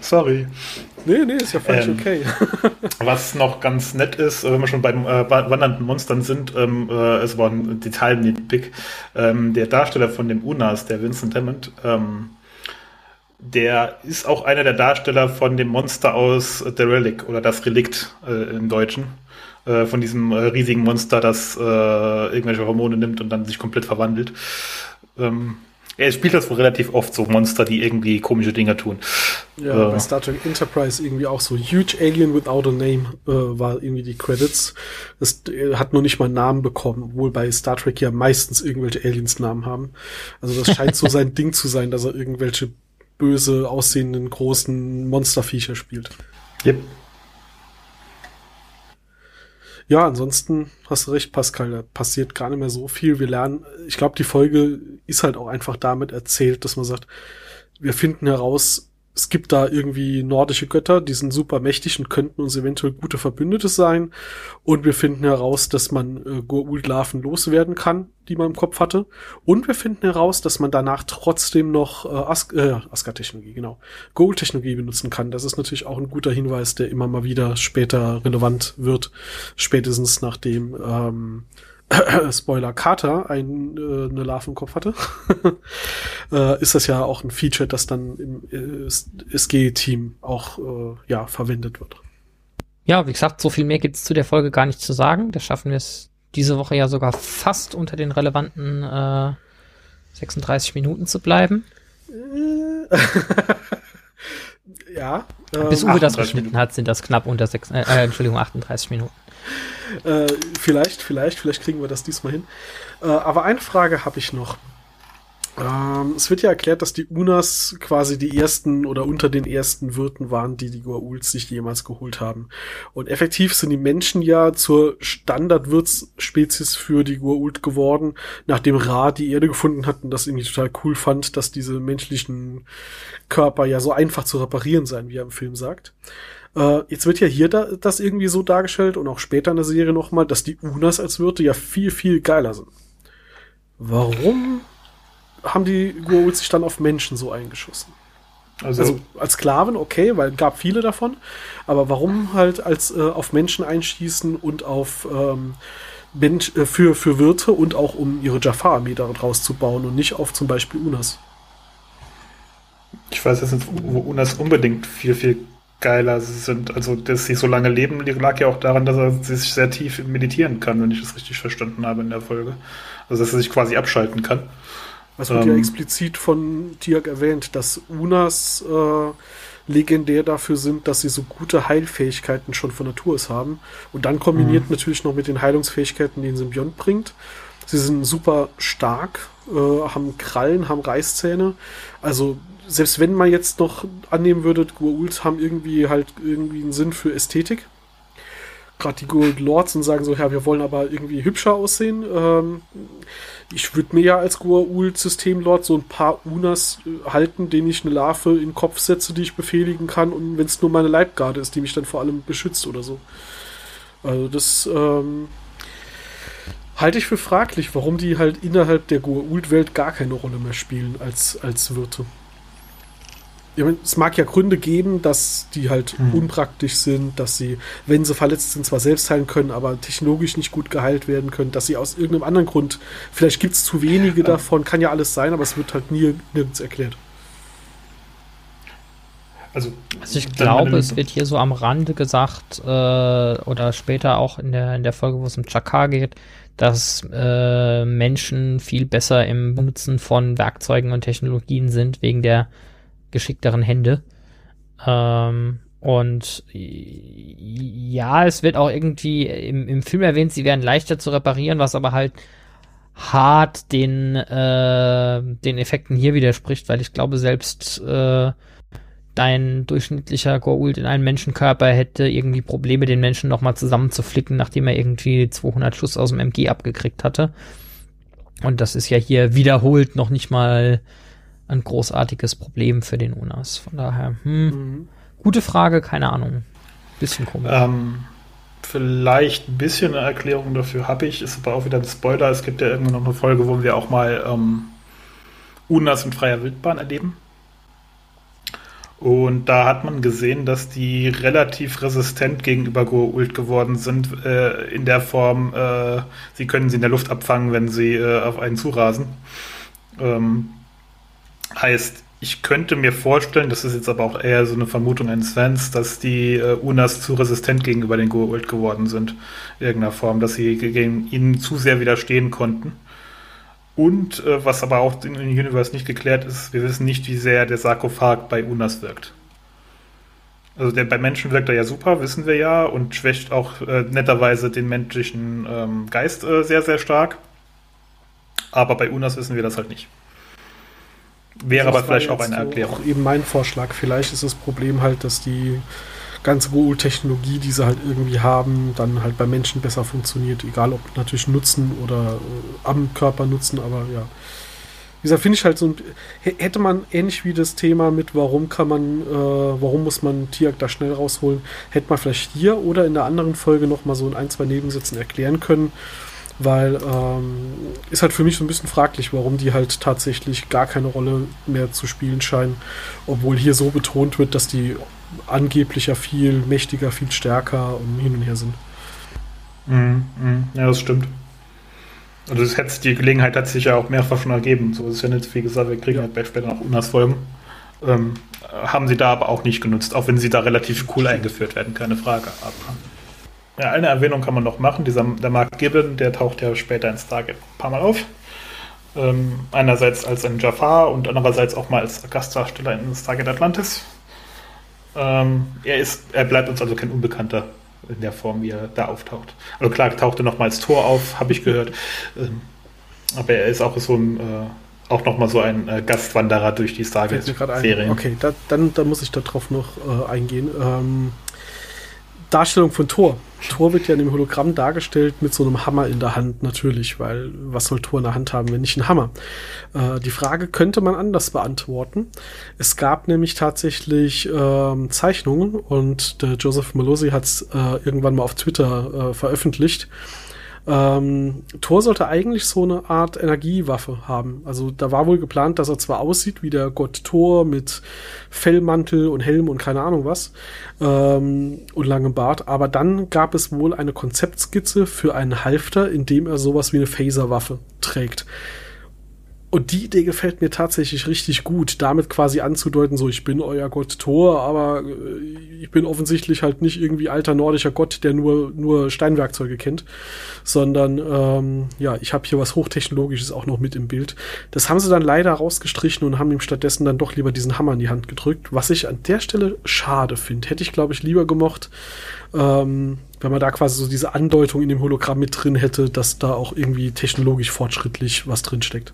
Sorry. Nee, nee, ist ja völlig ähm, okay. was noch ganz nett ist, wenn wir schon beim äh, wandernden Monstern sind, ähm, äh, es war ein Detail mit Pick, ähm, der Darsteller von dem Unas, der Vincent Hammond, ähm, der ist auch einer der Darsteller von dem Monster aus The Relic oder das Relikt äh, im Deutschen. Äh, von diesem äh, riesigen Monster, das äh, irgendwelche Hormone nimmt und dann sich komplett verwandelt. Ähm, er spielt das wohl relativ oft, so Monster, die irgendwie komische Dinge tun. Ja, äh. bei Star Trek Enterprise irgendwie auch so Huge Alien Without a Name äh, war irgendwie die Credits. Das hat nur nicht mal einen Namen bekommen, obwohl bei Star Trek ja meistens irgendwelche Aliens Namen haben. Also das scheint so sein Ding zu sein, dass er irgendwelche böse aussehenden großen Monsterviecher spielt. Yep. Ja, ansonsten hast du recht, Pascal, da passiert gar nicht mehr so viel. Wir lernen, ich glaube, die Folge ist halt auch einfach damit erzählt, dass man sagt, wir finden heraus, es gibt da irgendwie nordische Götter, die sind super mächtig und könnten uns eventuell gute Verbündete sein. Und wir finden heraus, dass man äh, Goa'uld-Larven loswerden kann, die man im Kopf hatte. Und wir finden heraus, dass man danach trotzdem noch äh, As äh, Asgard-Technologie, genau, Goa'uld-Technologie benutzen kann. Das ist natürlich auch ein guter Hinweis, der immer mal wieder später relevant wird. Spätestens nachdem ähm, Spoiler, Carter ein, äh, eine Larve im Kopf hatte, äh, ist das ja auch ein Feature, das dann im äh, SG-Team auch äh, ja, verwendet wird. Ja, wie gesagt, so viel mehr gibt es zu der Folge gar nicht zu sagen. Da schaffen wir es diese Woche ja sogar fast unter den relevanten äh, 36 Minuten zu bleiben. ja. Bis Uwe das geschnitten hat, sind das knapp unter 6, äh, äh, Entschuldigung, 38 Minuten. Äh, vielleicht, vielleicht, vielleicht kriegen wir das diesmal hin. Äh, aber eine Frage habe ich noch. Ähm, es wird ja erklärt, dass die Unas quasi die ersten oder unter den ersten Wirten waren, die die Goa'uls sich jemals geholt haben. Und effektiv sind die Menschen ja zur Standardwirtsspezies für die Goa'uld geworden, nachdem Ra die Erde gefunden hat und das irgendwie total cool fand, dass diese menschlichen Körper ja so einfach zu reparieren sein, wie er im Film sagt. Äh, jetzt wird ja hier da, das irgendwie so dargestellt und auch später in der Serie nochmal, dass die Unas als Wirte ja viel, viel geiler sind. Warum haben die Goa'uld sich dann auf Menschen so eingeschossen? Also, also, als Sklaven, okay, weil gab viele davon. Aber warum halt als äh, auf Menschen einschießen und auf ähm, Mensch, äh, für, für Wirte und auch um ihre Jafar-Armee daraus zu bauen und nicht auf zum Beispiel Unas? Ich weiß jetzt nicht, wo Unas unbedingt viel, viel geiler sind. Also, dass sie so lange leben, lag ja auch daran, dass er sich sehr tief meditieren kann, wenn ich das richtig verstanden habe in der Folge. Also, dass er sich quasi abschalten kann. Es wird ähm, ja explizit von Tiag erwähnt, dass Unas äh, legendär dafür sind, dass sie so gute Heilfähigkeiten schon von Natur aus haben. Und dann kombiniert mhm. natürlich noch mit den Heilungsfähigkeiten, die ein Symbiont bringt. Sie sind super stark, äh, haben Krallen, haben Reißzähne. Also selbst wenn man jetzt noch annehmen würde, Goa'uld haben irgendwie halt irgendwie einen Sinn für Ästhetik. Gerade die Gold Lords und sagen so, ja, wir wollen aber irgendwie hübscher aussehen. Ähm, ich würde mir ja als Goa'uld-Systemlord so ein paar Unas äh, halten, denen ich eine Larve in den Kopf setze, die ich befehligen kann und wenn es nur meine Leibgarde ist, die mich dann vor allem beschützt oder so. Also das ähm, halte ich für fraglich, warum die halt innerhalb der Goa'uld-Welt gar keine Rolle mehr spielen als, als Wirte es mag ja Gründe geben, dass die halt mhm. unpraktisch sind, dass sie, wenn sie verletzt sind, zwar selbst heilen können, aber technologisch nicht gut geheilt werden können, dass sie aus irgendeinem anderen Grund, vielleicht gibt es zu wenige ja. davon, kann ja alles sein, aber es wird halt nie, nirgends erklärt. Also, also ich glaube, es wird hier so am Rande gesagt, äh, oder später auch in der, in der Folge, wo es um Chakar geht, dass äh, Menschen viel besser im Benutzen von Werkzeugen und Technologien sind, wegen der geschickteren Hände. Ähm, und ja, es wird auch irgendwie im, im Film erwähnt, sie wären leichter zu reparieren, was aber halt hart den, äh, den Effekten hier widerspricht, weil ich glaube, selbst äh, dein durchschnittlicher Goa'uld in einem Menschenkörper hätte irgendwie Probleme, den Menschen nochmal zusammenzuflicken, nachdem er irgendwie 200 Schuss aus dem MG abgekriegt hatte. Und das ist ja hier wiederholt noch nicht mal ein großartiges Problem für den UNAS. Von daher, hm, mhm. gute Frage, keine Ahnung. Bisschen komisch. Ähm, vielleicht ein bisschen eine Erklärung dafür habe ich, ist aber auch wieder ein Spoiler. Es gibt ja irgendwann noch eine Folge, wo wir auch mal ähm, UNAS in freier Wildbahn erleben. Und da hat man gesehen, dass die relativ resistent gegenüber Goa'uld geworden sind, äh, in der Form, äh, sie können sie in der Luft abfangen, wenn sie äh, auf einen zurasen. Ähm, Heißt, ich könnte mir vorstellen, das ist jetzt aber auch eher so eine Vermutung eines Fans, dass die äh, Unas zu resistent gegenüber den Goa'uld geworden sind, in irgendeiner Form, dass sie gegen ihnen zu sehr widerstehen konnten. Und äh, was aber auch in dem Universe nicht geklärt ist, wir wissen nicht, wie sehr der Sarkophag bei Unas wirkt. Also der, bei Menschen wirkt er ja super, wissen wir ja, und schwächt auch äh, netterweise den menschlichen ähm, Geist äh, sehr, sehr stark. Aber bei Unas wissen wir das halt nicht. Wäre aber vielleicht auch eine Erklärung. Auch eben mein Vorschlag. Vielleicht ist das Problem halt, dass die ganze Google-Technologie, die sie halt irgendwie haben, dann halt bei Menschen besser funktioniert. Egal ob natürlich Nutzen oder äh, am Körper Nutzen, aber ja. wie gesagt, finde ich halt so ein, hätte man ähnlich wie das Thema mit, warum kann man, äh, warum muss man Tiak da schnell rausholen, hätte man vielleicht hier oder in der anderen Folge noch mal so in ein, zwei Nebensätzen erklären können, weil ähm, ist halt für mich so ein bisschen fraglich, warum die halt tatsächlich gar keine Rolle mehr zu spielen scheinen, obwohl hier so betont wird, dass die angeblich ja viel mächtiger, viel stärker und hin und her sind. Mm, mm, ja, das stimmt. Also das hätte, die Gelegenheit hat sich ja auch mehrfach schon ergeben. So ist ja nicht, wie gesagt, wir kriegen ja halt später noch Unas-Folgen. Ähm, haben sie da aber auch nicht genutzt, auch wenn sie da relativ cool eingeführt werden, keine Frage. Aber ja, eine Erwähnung kann man noch machen. Dieser, der Mark Gibbon, der taucht ja später in Stargate ein paar Mal auf. Ähm, einerseits als ein Jafar und andererseits auch mal als Gastdarsteller in Stargate Atlantis. Ähm, er, ist, er bleibt uns also kein Unbekannter in der Form, wie er da auftaucht. Also klar, tauchte noch mal als Tor auf, habe ich gehört. Ähm, aber er ist auch so ein, äh, auch noch mal so ein äh, Gastwanderer durch die Stargate-Serien. Okay, da, dann, dann muss ich darauf noch äh, eingehen. Ähm, Darstellung von Thor. Thor wird ja in dem Hologramm dargestellt mit so einem Hammer in der Hand, natürlich, weil was soll Thor in der Hand haben, wenn nicht ein Hammer? Äh, die Frage könnte man anders beantworten. Es gab nämlich tatsächlich ähm, Zeichnungen und der Joseph Malosi hat es äh, irgendwann mal auf Twitter äh, veröffentlicht ähm, Thor sollte eigentlich so eine Art Energiewaffe haben. Also da war wohl geplant, dass er zwar aussieht wie der Gott Thor mit Fellmantel und Helm und keine Ahnung was ähm, und langem Bart, aber dann gab es wohl eine Konzeptskizze für einen Halfter, in dem er sowas wie eine Phaserwaffe trägt. Und die Idee gefällt mir tatsächlich richtig gut, damit quasi anzudeuten, so ich bin euer Gott Thor, aber äh, ich bin offensichtlich halt nicht irgendwie alter nordischer Gott, der nur, nur Steinwerkzeuge kennt, sondern ähm, ja, ich habe hier was Hochtechnologisches auch noch mit im Bild. Das haben sie dann leider rausgestrichen und haben ihm stattdessen dann doch lieber diesen Hammer in die Hand gedrückt, was ich an der Stelle schade finde. Hätte ich, glaube ich, lieber gemocht, ähm, wenn man da quasi so diese Andeutung in dem Hologramm mit drin hätte, dass da auch irgendwie technologisch fortschrittlich was drin steckt.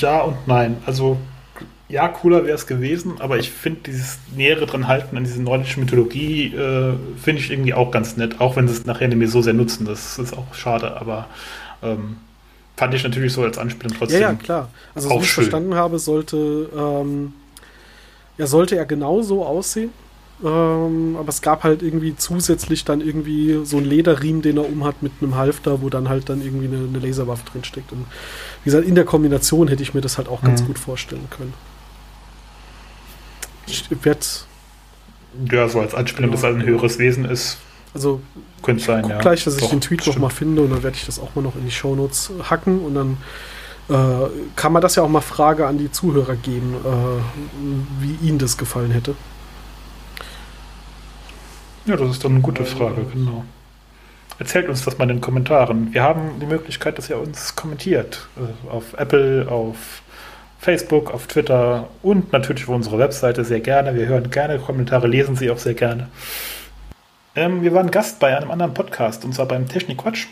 Ja und nein. Also, ja, cooler wäre es gewesen, aber ich finde dieses nähere dran halten an diese nordische Mythologie, äh, finde ich irgendwie auch ganz nett, auch wenn sie es nachher nicht mehr so sehr nutzen. Das ist auch schade, aber ähm, fand ich natürlich so als Anspielung trotzdem. Ja, ja, klar. Also, so wie ich verstanden habe, sollte, ähm, ja, sollte er genauso aussehen. Ähm, aber es gab halt irgendwie zusätzlich dann irgendwie so einen Lederriemen, den er umhat mit einem Halfter, wo dann halt dann irgendwie eine, eine Laserwaffe drin steckt. Und wie gesagt, in der Kombination hätte ich mir das halt auch ganz mhm. gut vorstellen können. Ich werde ja, so als Anspielung, genau. dass er ein höheres Wesen ist. Also, könnte sein, ja. gleich, dass Doch, ich den Tweet noch mal finde und dann werde ich das auch mal noch in die Shownotes hacken und dann äh, kann man das ja auch mal Frage an die Zuhörer geben, äh, wie ihnen das gefallen hätte. Ja, das ist dann eine gute Frage, genau. Erzählt uns das mal in den Kommentaren. Wir haben die Möglichkeit, dass ihr uns kommentiert. Äh, auf Apple, auf Facebook, auf Twitter und natürlich auf unserer Webseite sehr gerne. Wir hören gerne Kommentare, lesen sie auch sehr gerne. Ähm, wir waren Gast bei einem anderen Podcast, und zwar beim Technikquatsch.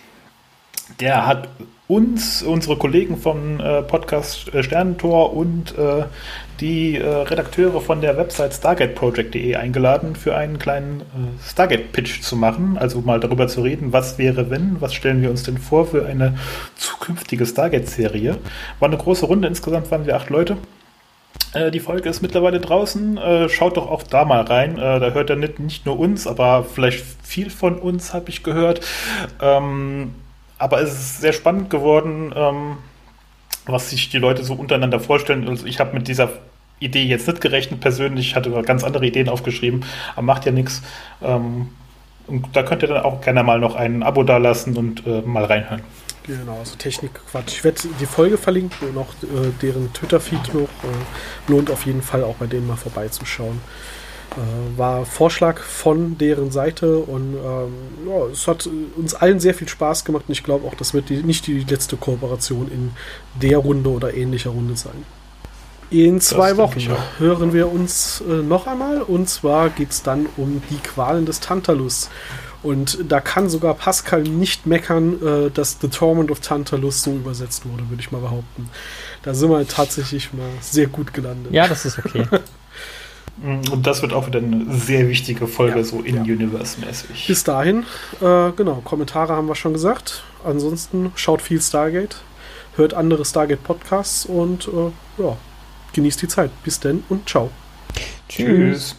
Der hat uns, unsere Kollegen vom äh, Podcast äh, Sternentor und äh, die äh, Redakteure von der Website stargateproject.de eingeladen, für einen kleinen äh, Stargate-Pitch zu machen. Also mal darüber zu reden, was wäre, wenn, was stellen wir uns denn vor für eine zukünftige Stargate-Serie. War eine große Runde, insgesamt waren wir acht Leute. Äh, die Folge ist mittlerweile draußen. schaut doch auch da mal rein. da hört er nicht, nicht nur uns, aber vielleicht viel von uns, habe ich gehört. Ähm, aber es ist sehr spannend geworden, ähm, was sich die Leute so untereinander vorstellen. Also ich habe mit dieser Idee jetzt nicht gerechnet persönlich, ich hatte ganz andere Ideen aufgeschrieben, aber macht ja nichts. Ähm, und da könnt ihr dann auch gerne mal noch ein Abo dalassen und äh, mal reinhören. Genau, also Technik-Quatsch. Ich werde die Folge verlinken und auch äh, deren Twitter-Feed noch. Äh, lohnt auf jeden Fall auch bei denen mal vorbeizuschauen. Äh, war Vorschlag von deren Seite und ähm, ja, es hat uns allen sehr viel Spaß gemacht und ich glaube auch, das wird die, nicht die letzte Kooperation in der Runde oder ähnlicher Runde sein. In zwei Wochen hören wir uns äh, noch einmal und zwar geht es dann um die Qualen des Tantalus. Und da kann sogar Pascal nicht meckern, äh, dass The Torment of Tantalus so übersetzt wurde, würde ich mal behaupten. Da sind wir tatsächlich mal sehr gut gelandet. Ja, das ist okay. Und das wird auch wieder eine sehr wichtige Folge, Ja, so in-universe-mäßig. Bis dahin, äh, genau, Kommentare haben wir schon gesagt. Ansonsten schaut viel Stargate, hört andere Stargate-Podcasts und äh, ja, genießt die Zeit. Bis denn und ciao. Tschüss.